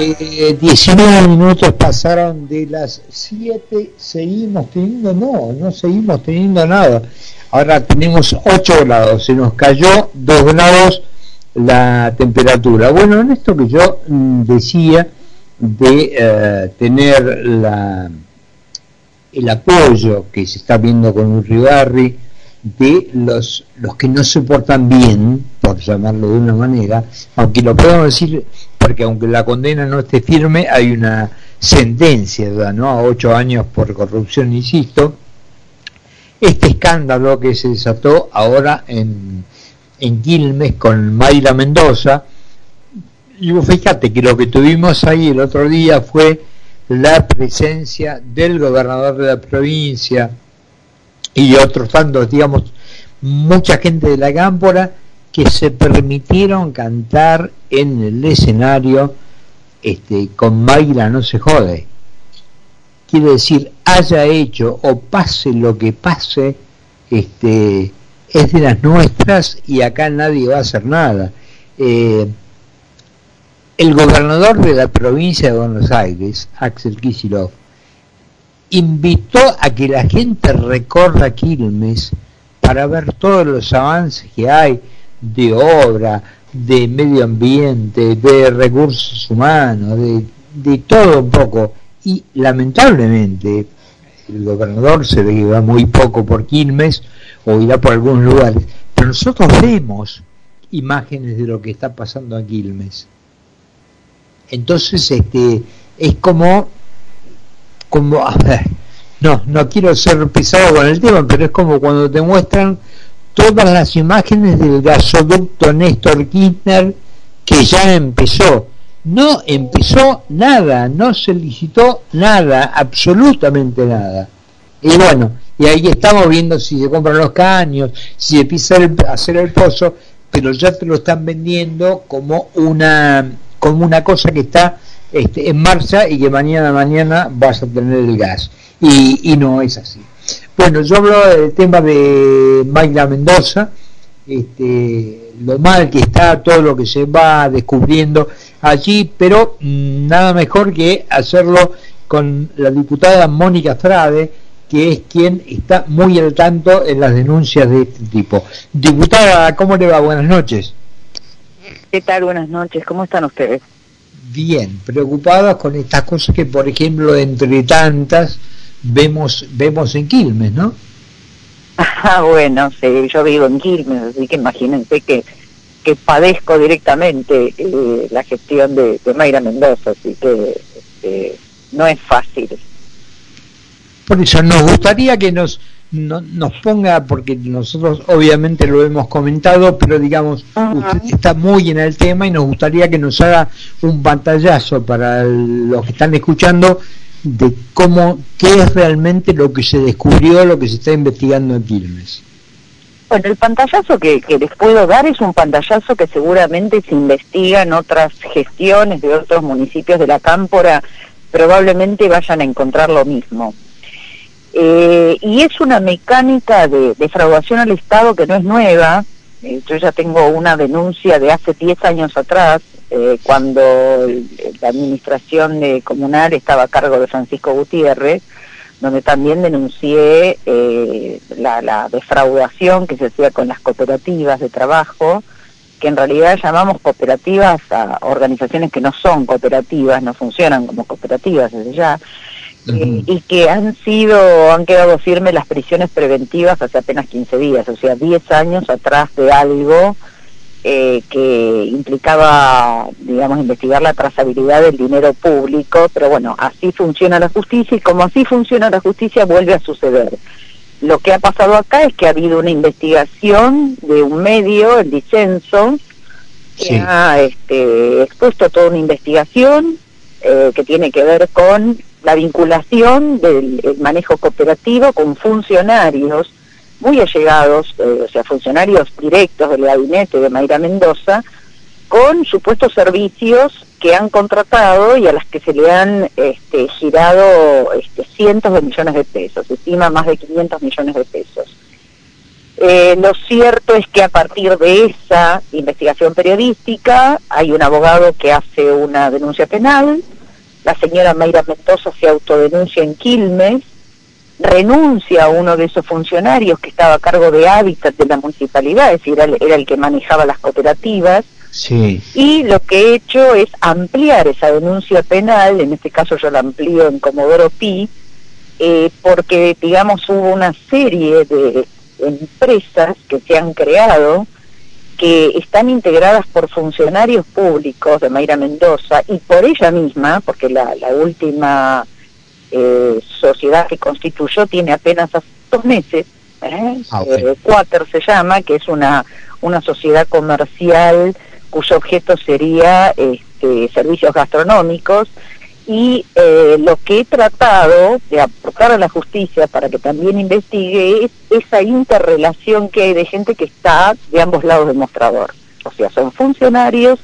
Eh, 19 minutos pasaron de las 7, seguimos teniendo, no, no seguimos teniendo nada. Ahora tenemos 8 grados, se nos cayó 2 grados la temperatura. Bueno, en esto que yo mm, decía de eh, tener la, el apoyo que se está viendo con Urribarri, de los, los que no se portan bien, por llamarlo de una manera, aunque lo podemos decir, porque aunque la condena no esté firme, hay una sentencia, ¿no? A ocho años por corrupción, insisto. Este escándalo que se desató ahora en, en Quilmes con Mayra Mendoza, y vos fíjate que lo que tuvimos ahí el otro día fue la presencia del gobernador de la provincia, y otros tantos, digamos, mucha gente de la cámpora que se permitieron cantar en el escenario este, con Mayra no se jode. Quiere decir, haya hecho o pase lo que pase, este, es de las nuestras y acá nadie va a hacer nada. Eh, el gobernador de la provincia de Buenos Aires, Axel Kicillof, invitó a que la gente recorra Quilmes para ver todos los avances que hay de obra, de medio ambiente, de recursos humanos, de, de todo un poco. Y lamentablemente el gobernador se ve que va muy poco por Quilmes o irá por algunos lugares, pero nosotros vemos imágenes de lo que está pasando a Quilmes. Entonces, este, es como como, a ver, no, no quiero ser pesado con el tema, pero es como cuando te muestran todas las imágenes del gasoducto Néstor Kirchner que ya empezó. No empezó nada, no se licitó nada, absolutamente nada. Y bueno, y ahí estamos viendo si se compran los caños, si se empieza a hacer el pozo, pero ya te lo están vendiendo como una, como una cosa que está este, en marcha y que mañana mañana vas a tener el gas. Y, no es así. Bueno, yo hablo del tema de Mayra Mendoza, este, lo mal que está, todo lo que se va descubriendo allí, pero mm, nada mejor que hacerlo con la diputada Mónica Frade, que es quien está muy al tanto en las denuncias de este tipo. Diputada, ¿cómo le va? Buenas noches. ¿Qué tal? Buenas noches. ¿Cómo están ustedes? Bien, preocupados con estas cosas que, por ejemplo, entre tantas, vemos, vemos en Quilmes, ¿no? Ah, bueno, sí, yo vivo en Quilmes, así que imagínense que, que padezco directamente eh, la gestión de, Mayra Mendoza, así que este, no es fácil. Por eso nos gustaría que nos no, nos ponga, porque nosotros obviamente lo hemos comentado, pero digamos, usted está muy en el tema y nos gustaría que nos haga un pantallazo para los que están escuchando de cómo, qué es realmente lo que se descubrió, lo que se está investigando en Quilmes. Bueno, el pantallazo que, que les puedo dar es un pantallazo que seguramente se investiga en otras gestiones de otros municipios de la Cámpora, probablemente vayan a encontrar lo mismo. Eh, y es una mecánica de defraudación al Estado que no es nueva. Eh, yo ya tengo una denuncia de hace 10 años atrás, eh, cuando la administración comunal estaba a cargo de Francisco Gutiérrez, donde también denuncié la, la defraudación que se hacía con las cooperativas de trabajo, que en realidad llamamos cooperativas a organizaciones que no son cooperativas, no funcionan como cooperativas desde ya, y que han sido, han quedado firmes las prisiones preventivas hace apenas 15 días, o sea, 10 años atrás de algo eh, que implicaba, digamos, investigar la trazabilidad del dinero público, pero bueno, así funciona la justicia y como así funciona la justicia vuelve a suceder. Lo que ha pasado acá es que ha habido una investigación de un medio, el disenso, que ha este, expuesto toda una investigación eh, que tiene que ver con la vinculación del manejo cooperativo con funcionarios muy allegados, eh, o sea, funcionarios directos del gabinete de Mayra Mendoza, con supuestos servicios que han contratado y a las que se le han este, girado este, cientos de millones de pesos, se estima más de 500 millones de pesos. Eh, lo cierto es que a partir de esa investigación periodística hay un abogado que hace una denuncia penal, la señora Mayra Mendoza se autodenuncia en Quilmes, renuncia a uno de esos funcionarios que estaba a cargo de hábitat de la municipalidad, es decir, era el, que manejaba las cooperativas, sí. y lo que he hecho es ampliar esa denuncia penal, en este caso yo la amplío en Comodoro Pi, eh, porque digamos hubo una serie de empresas que se han creado que están integradas por funcionarios públicos de Mayra Mendoza y por ella misma, porque la, última eh, sociedad que constituyó tiene apenas dos meses, ¿eh? Ah, eh se llama, que es una, una sociedad comercial cuyo objeto sería este, servicios gastronómicos, y eh, lo que he tratado de aportar a la justicia para que también investigue es esa interrelación que hay de gente que está de ambos lados del mostrador. O sea, son funcionarios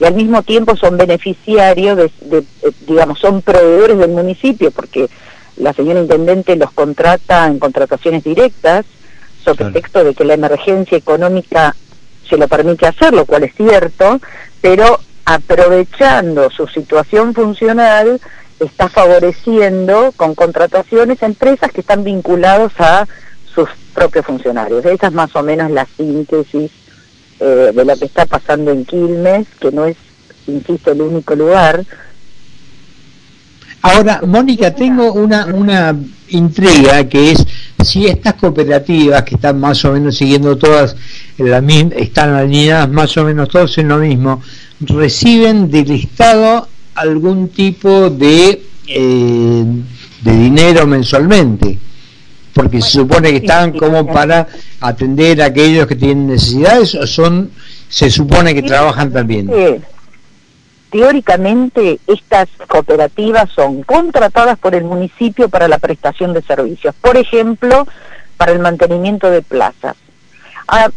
y al mismo tiempo son beneficiarios, de, digamos, son proveedores del municipio, porque la señora intendente los contrata en contrataciones directas, sobre texto de que la emergencia económica se lo permite hacer, lo cual es cierto, pero aprovechando su situación funcional, está favoreciendo con contrataciones a empresas que están vinculados a sus propios funcionarios. Esa es más o menos la síntesis eh, de lo que está pasando en Quilmes, que no es, insisto, el único lugar. Ahora, Mónica, tengo una, una intriga que es si estas cooperativas que están más o menos siguiendo todas la están alineadas más o menos todos en lo mismo, reciben del Estado algún tipo de, eh, de dinero mensualmente, porque se supone que están como para atender a aquellos que tienen necesidades o son, se supone que trabajan también. Teóricamente estas cooperativas son contratadas por el municipio para la prestación de servicios, por ejemplo, para el mantenimiento de plazas. Ah,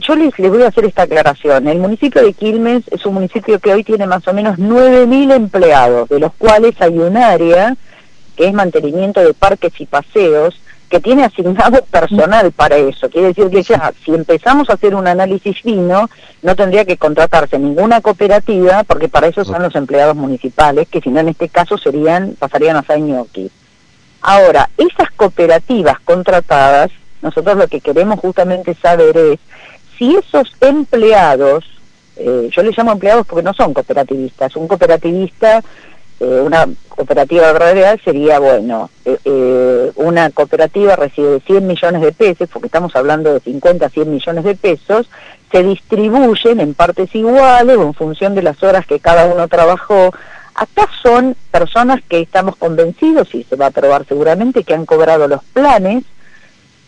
yo les, les, voy a hacer esta aclaración. El municipio de Quilmes es un municipio que hoy tiene más o menos 9.000 empleados, de los cuales hay un área que es mantenimiento de parques y paseos, que tiene asignado personal para eso. Quiere decir que ya, si empezamos a hacer un análisis fino, no tendría que contratarse ninguna cooperativa, porque para eso son los empleados municipales, que si no en este caso serían, pasarían a ser ñoquis. Ahora, esas cooperativas contratadas, nosotros lo que queremos justamente saber es si esos empleados, eh, yo les llamo empleados porque no son cooperativistas, un cooperativista, eh, una cooperativa real sería, bueno, eh, una cooperativa recibe 100 millones de pesos, porque estamos hablando de 50 a 100 millones de pesos, se distribuyen en partes iguales en función de las horas que cada uno trabajó. Acá son personas que estamos convencidos, y se va a probar seguramente, que han cobrado los planes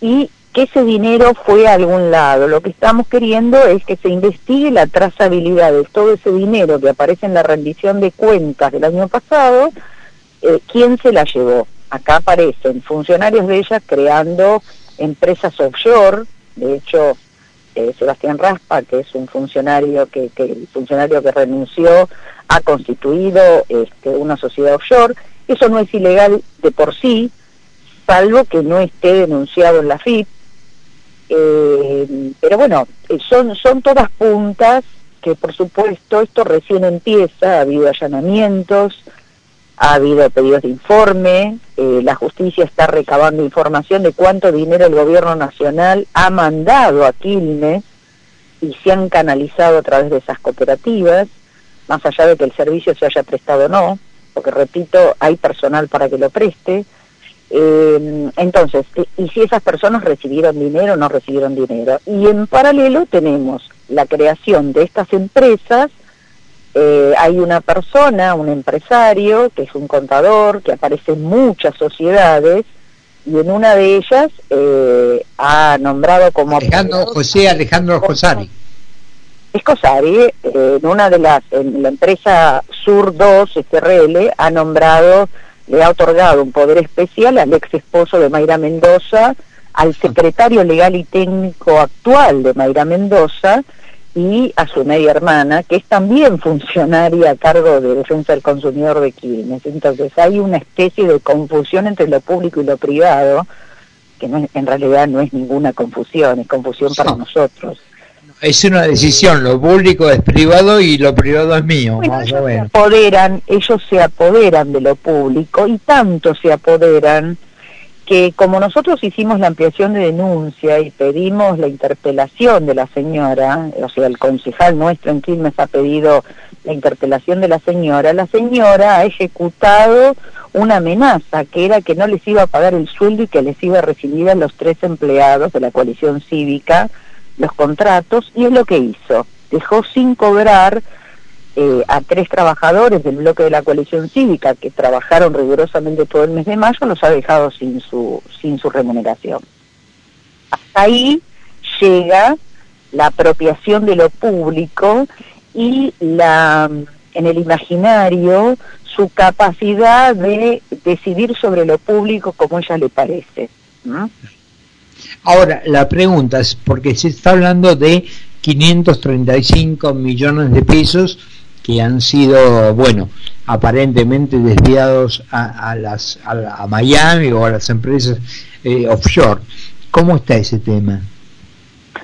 y que ese dinero fue a algún lado. Lo que estamos queriendo es que se investigue la trazabilidad de todo ese dinero que aparece en la rendición de cuentas del año pasado, eh, quién se la llevó. Acá aparecen funcionarios de ella creando empresas offshore, de hecho eh, Sebastián Raspa, que es un funcionario que, que el funcionario que renunció ha constituido este, una sociedad offshore. Eso no es ilegal de por sí, salvo que no esté denunciado en la FIP, eh, pero bueno, eh, son, son todas puntas que por supuesto esto recién empieza, ha habido allanamientos, ha habido pedidos de informe, eh, la justicia está recabando información de cuánto dinero el gobierno nacional ha mandado a Quilmes y se han canalizado a través de esas cooperativas, más allá de que el servicio se haya prestado o no, porque repito, hay personal para que lo preste, eh, entonces, y si esas personas recibieron dinero o no recibieron dinero. Y en paralelo tenemos la creación de estas empresas, eh, hay una persona, un empresario, que es un contador, que aparece en muchas sociedades, y en una de ellas eh, ha nombrado como... Alejandro José Alejandro Josari. Es Cosari, en una de las, en la empresa Sur 2 SRL, ha nombrado le ha otorgado un poder especial al ex esposo de Mayra Mendoza, al secretario legal y técnico actual de Mayra Mendoza y a su media hermana, que es también funcionaria a cargo de defensa del consumidor de Quilmes. Entonces hay una especie de confusión entre lo público y lo privado que en realidad no es ninguna confusión, es confusión para nosotros. Es una decisión, lo público es privado y lo privado es mío, más o menos. Se apoderan, ellos se apoderan de lo público y tanto se apoderan que como nosotros hicimos la ampliación de denuncia y pedimos la interpelación de la señora, o sea, el concejal nuestro en Quilmes ha pedido la interpelación de la señora, la señora ha ejecutado una amenaza que era que no les iba a pagar el sueldo y que les iba a recibir a los tres empleados de la coalición cívica los contratos y es lo que hizo. Dejó sin cobrar eh, a tres trabajadores del bloque de la coalición cívica que trabajaron rigurosamente todo el mes de mayo, los ha dejado sin su, sin su remuneración. Hasta ahí llega la apropiación de lo público y la en el imaginario su capacidad de decidir sobre lo público como ella le parece. Ahora, la pregunta es, porque se está hablando de 535 millones de pesos que han sido, bueno, aparentemente desviados a, las, a, Miami o a las empresas eh, offshore. ¿Cómo está ese tema?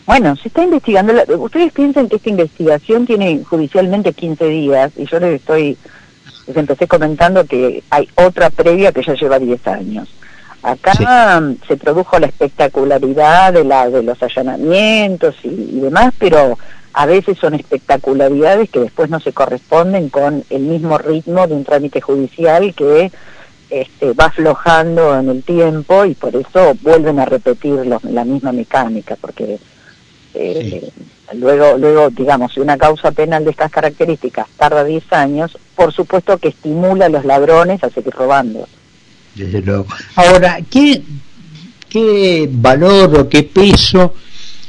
Bueno, se está investigando. Ustedes piensan que esta investigación tiene judicialmente 15 días y yo les estoy, les empecé comentando que hay otra previa que ya lleva 10 años. Acá se produjo la espectacularidad de, la, de los allanamientos y, demás, pero a veces son espectacularidades que después no se corresponden con el mismo ritmo de un trámite judicial que este, va aflojando en el tiempo y por eso vuelven a repetir la misma mecánica, porque eh, luego, luego, digamos, si una causa penal de estas características tarda 10 años, por supuesto que estimula a los ladrones a seguir robando desde luego. Ahora, ¿qué, ¿qué valor o qué peso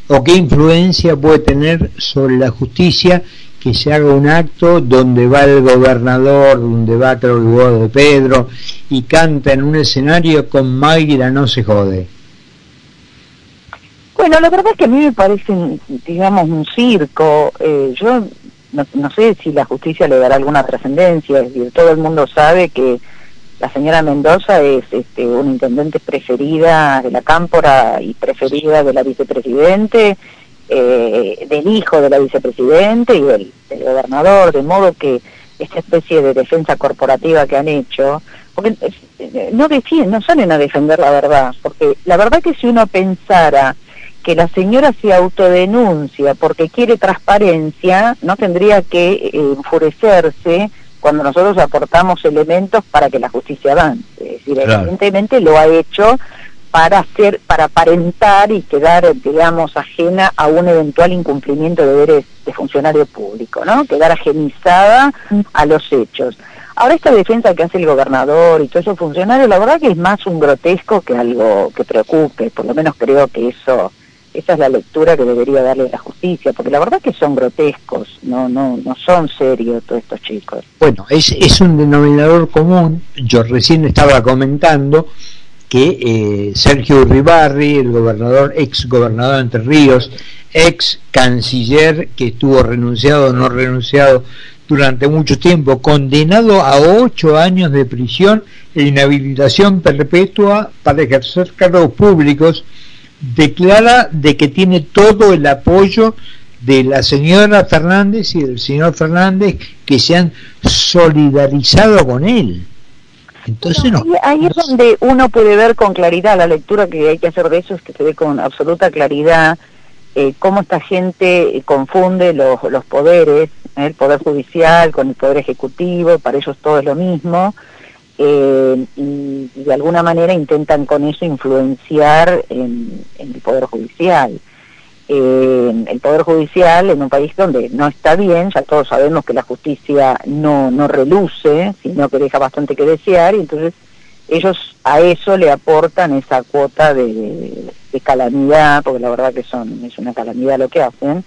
o qué influencia puede tener sobre la justicia que se haga un acto donde va el gobernador, donde va el de Pedro y canta en un escenario con Mayra no se jode? Bueno, la verdad es que a mí me parece, digamos, un circo. Eh, yo no, no, sé si la justicia le dará alguna trascendencia, es todo el mundo sabe que la señora Mendoza es este, una intendente preferida de la Cámpora y preferida de la vicepresidente, eh, del hijo de la vicepresidente y del, gobernador, de modo que esta especie de defensa corporativa que han hecho, porque eh, no defienden, no salen a defender la verdad, porque la verdad que si uno pensara que la señora se autodenuncia porque quiere transparencia, no tendría que eh, enfurecerse cuando nosotros aportamos elementos para que la justicia avance. Es decir, evidentemente lo ha hecho para hacer, para aparentar y quedar, digamos, ajena a un eventual incumplimiento de deberes de funcionario público, ¿no? Quedar ajenizada a los hechos. Ahora esta defensa que hace el gobernador y todos esos funcionarios, la verdad que es más un grotesco que algo que preocupe, por lo menos creo que eso esa es la lectura que debería darle la justicia, porque la verdad es que son grotescos, no, no, no son serios todos estos chicos. Bueno, es, es un denominador común, yo recién estaba comentando que eh, Sergio Uribarri, el gobernador, ex gobernador de Entre Ríos, ex canciller que estuvo renunciado no renunciado durante mucho tiempo, condenado a ocho años de prisión e inhabilitación perpetua para ejercer cargos públicos, declara de que tiene todo el apoyo de la señora Fernández y del señor Fernández que se han solidarizado con él. Entonces no. Ahí es donde uno puede ver con claridad, la lectura que hay que hacer de eso es que se ve con absoluta claridad eh, cómo esta gente confunde los, los poderes, el poder judicial con el poder ejecutivo, para ellos todo es lo mismo, eh, y, de alguna manera intentan con eso influenciar en, el Poder Judicial. Eh, el Poder Judicial en un país donde no está bien, ya todos sabemos que la justicia no, no reluce, sino que deja bastante que desear, y entonces ellos a eso le aportan esa cuota de, de calamidad, porque la verdad que son es una calamidad lo que hacen,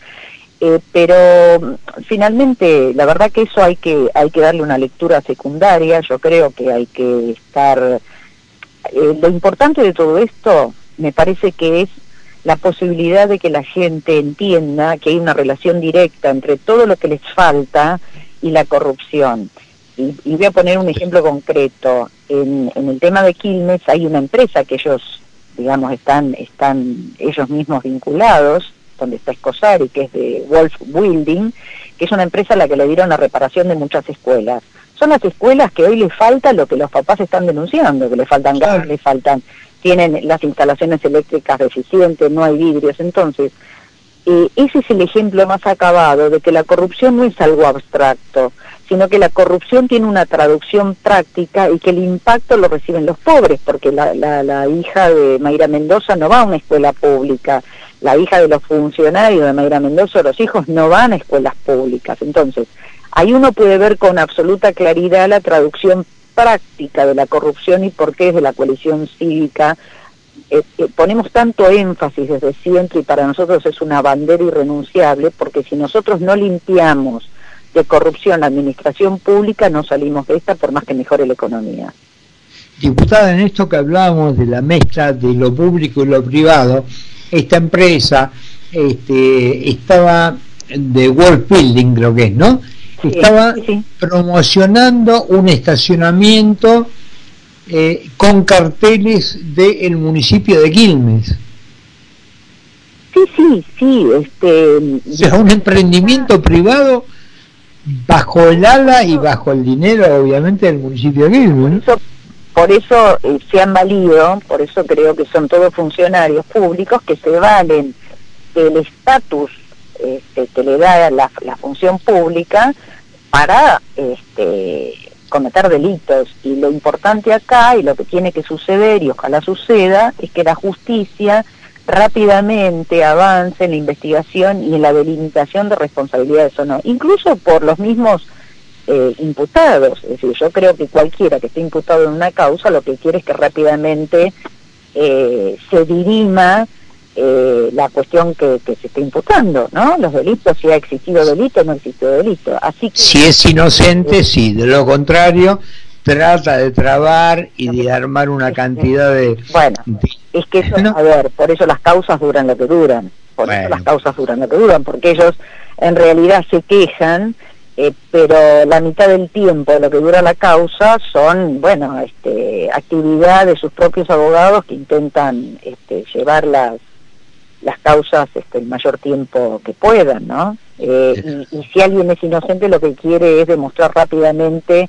eh, pero finalmente, la verdad que eso hay que, hay que darle una lectura secundaria, yo creo que hay que estar... Eh, lo importante de todo esto me parece que es la posibilidad de que la gente entienda que hay una relación directa entre todo lo que les falta y la corrupción. Y, voy a poner un ejemplo concreto. En, en, el tema de Quilmes hay una empresa que ellos digamos, están, están ellos mismos vinculados, donde está Escosari, que es de Wolf Building, que es una empresa a la que le dieron la reparación de muchas escuelas. Son las escuelas que hoy le falta lo que los papás están denunciando, que le faltan gas, le faltan, tienen las instalaciones eléctricas deficientes, no hay vidrios. Entonces, eh, ese es el ejemplo más acabado de que la corrupción no es algo abstracto, sino que la corrupción tiene una traducción práctica y que el impacto lo reciben los pobres, porque la, la hija de Mayra Mendoza no va a una escuela pública, la hija de los funcionarios de Mayra Mendoza, los hijos no van a escuelas públicas. Entonces, ahí uno puede ver con absoluta claridad la traducción práctica de la corrupción y por qué desde la coalición cívica eh, eh, ponemos tanto énfasis desde siempre y para nosotros es una bandera irrenunciable porque si nosotros no limpiamos de corrupción la administración pública no salimos de esta por más que mejore la economía. Diputada, en esto que hablábamos de la mezcla de lo público y lo privado, esta empresa este, estaba de World Building, creo que es, ¿no? Estaba promocionando un estacionamiento eh, con carteles del municipio de Quilmes. Sí, sí, sí. Este, o sea, un emprendimiento privado bajo el ala y bajo el dinero, obviamente, del municipio de Quilmes por eso eh, se han valido, por eso creo que son todos funcionarios públicos que se valen del estatus este, que le da la, función pública para este, cometer delitos. Y lo importante acá, y lo que tiene que suceder, y ojalá suceda, es que la justicia rápidamente avance en la investigación y en la delimitación de responsabilidades o no, incluso por los mismos eh, imputados. Es decir, yo creo que cualquiera que esté imputado en una causa lo que quiere es que rápidamente eh, se dirima eh, la cuestión que, se está imputando, ¿no? Los delitos, si ha existido delito o no ha existido delito. Así que, si es inocente, sí, de lo contrario, trata de trabar y de armar una cantidad de... Bueno, es que eso, a ver, por eso las causas duran lo que duran, por eso las causas duran lo que duran, porque ellos en realidad se quejan eh, pero la mitad del tiempo, lo que dura la causa, son, bueno, este, actividad de sus propios abogados que intentan este, llevar las, las causas este, el mayor tiempo que puedan, ¿no? Eh, y, si alguien es inocente, lo que quiere es demostrar rápidamente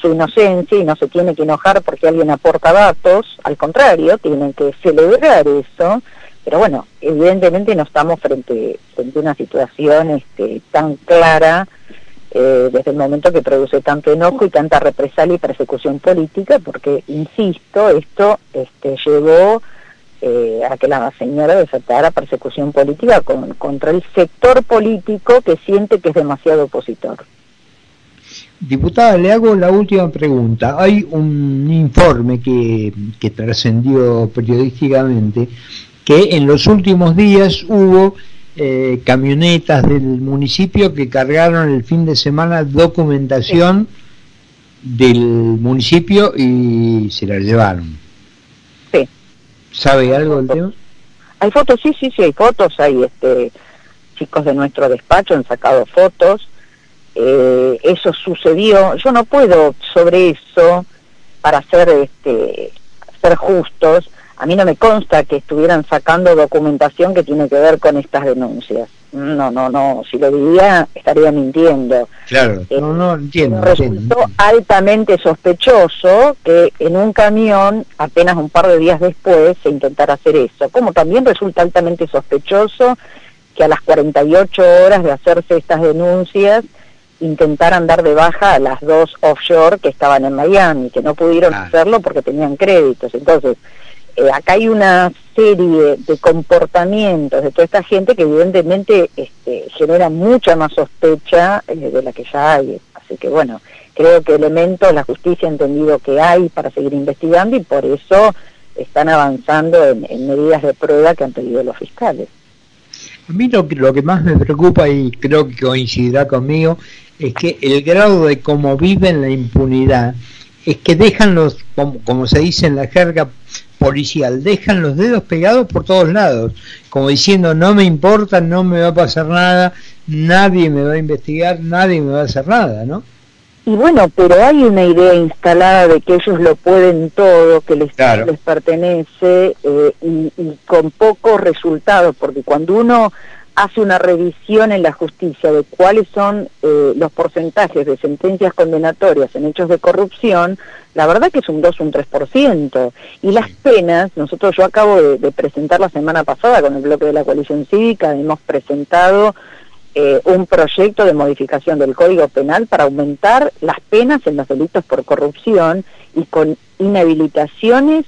su inocencia y no se tiene que enojar porque alguien aporta datos, al contrario, tienen que celebrar eso, pero bueno, evidentemente no estamos frente, frente a una situación este, tan clara eh, desde el momento que produce tanto enojo y tanta represalia y persecución política, porque, insisto, esto este, llevó eh, a que la señora desatara persecución política contra el sector político que siente que es demasiado opositor. Diputada, le hago la última pregunta. Hay un informe que, que trascendió periodísticamente que en los últimos días hubo eh, camionetas del municipio que cargaron el fin de semana documentación del municipio y se la llevaron. Sí. ¿Sabe algo del tema? Hay fotos, sí, sí, sí, hay fotos, hay este chicos de nuestro despacho han sacado fotos. Eh, eso sucedió. Yo no puedo sobre eso para ser este ser justos a mí no me consta que estuvieran sacando documentación que tiene que ver con estas denuncias. No, no, no, si lo diría estaría mintiendo. Claro, eh, no, no, entiendo. Resultó altamente sospechoso que en un camión, apenas un par de días después, se intentara hacer eso. Como también resulta altamente sospechoso que a las 48 horas de hacerse estas denuncias, intentaran dar de baja a las dos offshore que estaban en Miami, que no pudieron hacerlo porque tenían créditos. Entonces, eh, acá hay una serie de comportamientos de toda esta gente que evidentemente este, genera mucha más sospecha eh, de la que ya hay. Así que bueno, creo que elementos la justicia ha entendido que hay para seguir investigando y por eso están avanzando en, medidas de prueba que han pedido los fiscales. A mí lo que, lo que más me preocupa y creo que coincidirá conmigo es que el grado de cómo viven la impunidad es que dejan los, como, como se dice en la jerga policial, dejan los dedos pegados por todos lados, como diciendo no me importa, no me va a pasar nada, nadie me va a investigar, nadie me va a hacer nada, ¿no? Y bueno, pero hay una idea instalada de que ellos lo pueden todo, que les, les pertenece eh, y, con pocos resultados, porque cuando uno hace una revisión en la justicia de cuáles son eh, los porcentajes de sentencias condenatorias en hechos de corrupción, la verdad que es un 2 un 3%. Y las penas, nosotros yo acabo de presentar la semana pasada con el bloque de la coalición cívica, hemos presentado eh, un proyecto de modificación del Código Penal para aumentar las penas en los delitos por corrupción y con inhabilitaciones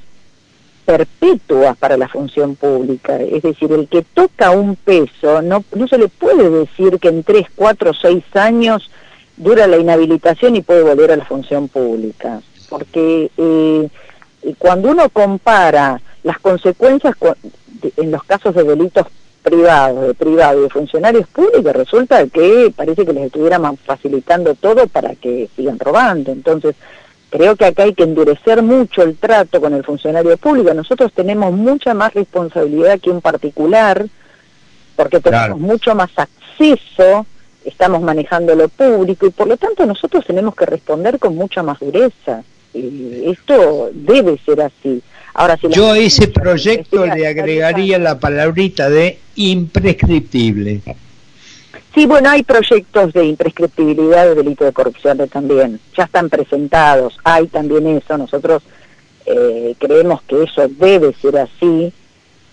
perpetuas para la función pública. Es decir, el que toca un peso, no, no se le puede decir que en tres, cuatro, seis años dura la inhabilitación y puede volver a la función pública. Porque eh, cuando uno compara las consecuencias en los casos de delitos privados, de privados y de funcionarios públicos, resulta que parece que les estuviéramos facilitando todo para que sigan robando. Entonces, creo que acá hay que endurecer mucho el trato con el funcionario público. Nosotros tenemos mucha más responsabilidad que un particular, porque tenemos mucho más acceso, estamos manejando lo público y por lo tanto nosotros tenemos que responder con mucha más dureza. Y esto debe ser así. Yo a ese proyecto le agregaría la palabrita de imprescriptible. Sí, bueno, hay proyectos de imprescriptibilidad de delito de corrupción también, ya están presentados, hay también eso, nosotros eh, creemos que eso debe ser así,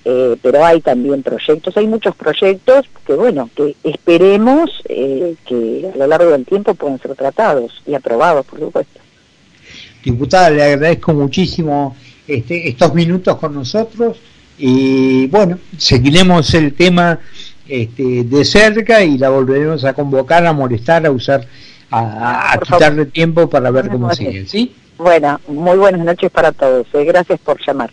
eh, pero hay también proyectos, hay muchos proyectos que bueno, que esperemos eh, que a lo largo del tiempo puedan ser tratados y aprobados, por supuesto. Diputada, le agradezco muchísimo este, estos minutos con nosotros y bueno, seguiremos el tema este, de cerca y la volveremos a convocar, a molestar, a usar, a, quitarle tiempo para ver cómo sigue, ¿sí? Bueno, muy buenas noches para todos. Eh. Gracias por llamar.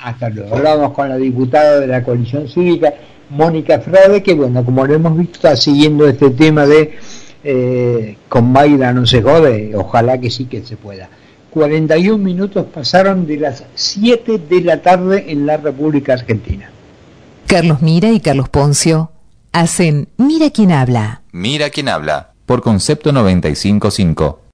Hasta luego. Hablamos con la diputada de la coalición cívica, Mónica Frade, que bueno, como lo hemos visto, está siguiendo este tema de eh, con Mayra no se jode, ojalá que sí que se pueda. 41 minutos pasaron de las 7 de la tarde en la República Argentina. Carlos Mira y Carlos Poncio hacen Mira quién habla. Mira quién habla, por concepto 955.